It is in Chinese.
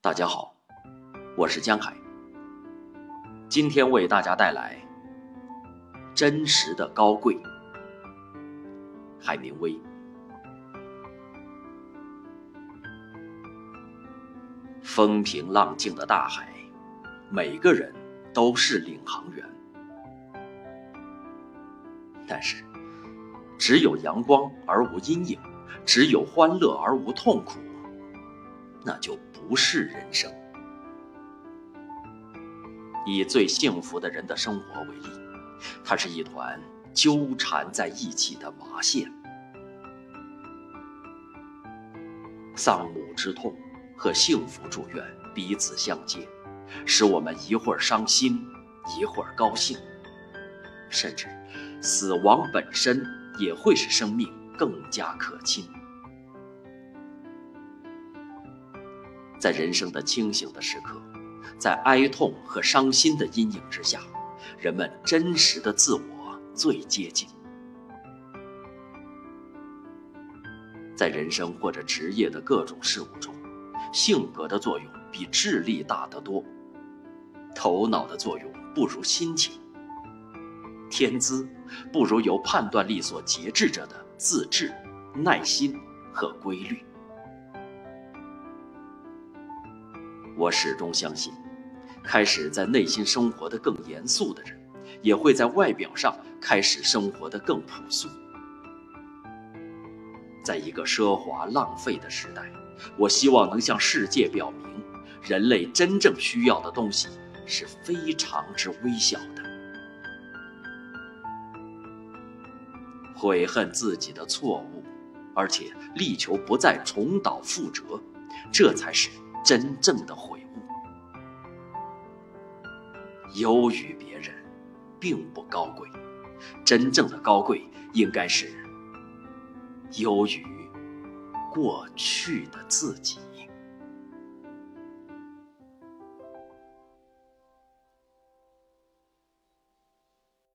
大家好，我是江海。今天为大家带来《真实的高贵》。海明威。风平浪静的大海，每个人都是领航员。但是，只有阳光而无阴影，只有欢乐而无痛苦，那就不是人生。以最幸福的人的生活为例，它是一团纠缠在一起的麻线，丧母之痛和幸福祝愿彼此相接，使我们一会儿伤心，一会儿高兴，甚至。死亡本身也会使生命更加可亲。在人生的清醒的时刻，在哀痛和伤心的阴影之下，人们真实的自我最接近。在人生或者职业的各种事物中，性格的作用比智力大得多，头脑的作用不如心情。天资不如由判断力所节制着的自制、耐心和规律。我始终相信，开始在内心生活的更严肃的人，也会在外表上开始生活的更朴素。在一个奢华浪费的时代，我希望能向世界表明，人类真正需要的东西是非常之微小的。悔恨自己的错误，而且力求不再重蹈覆辙，这才是真正的悔悟。优于别人，并不高贵，真正的高贵应该是优于过去的自己。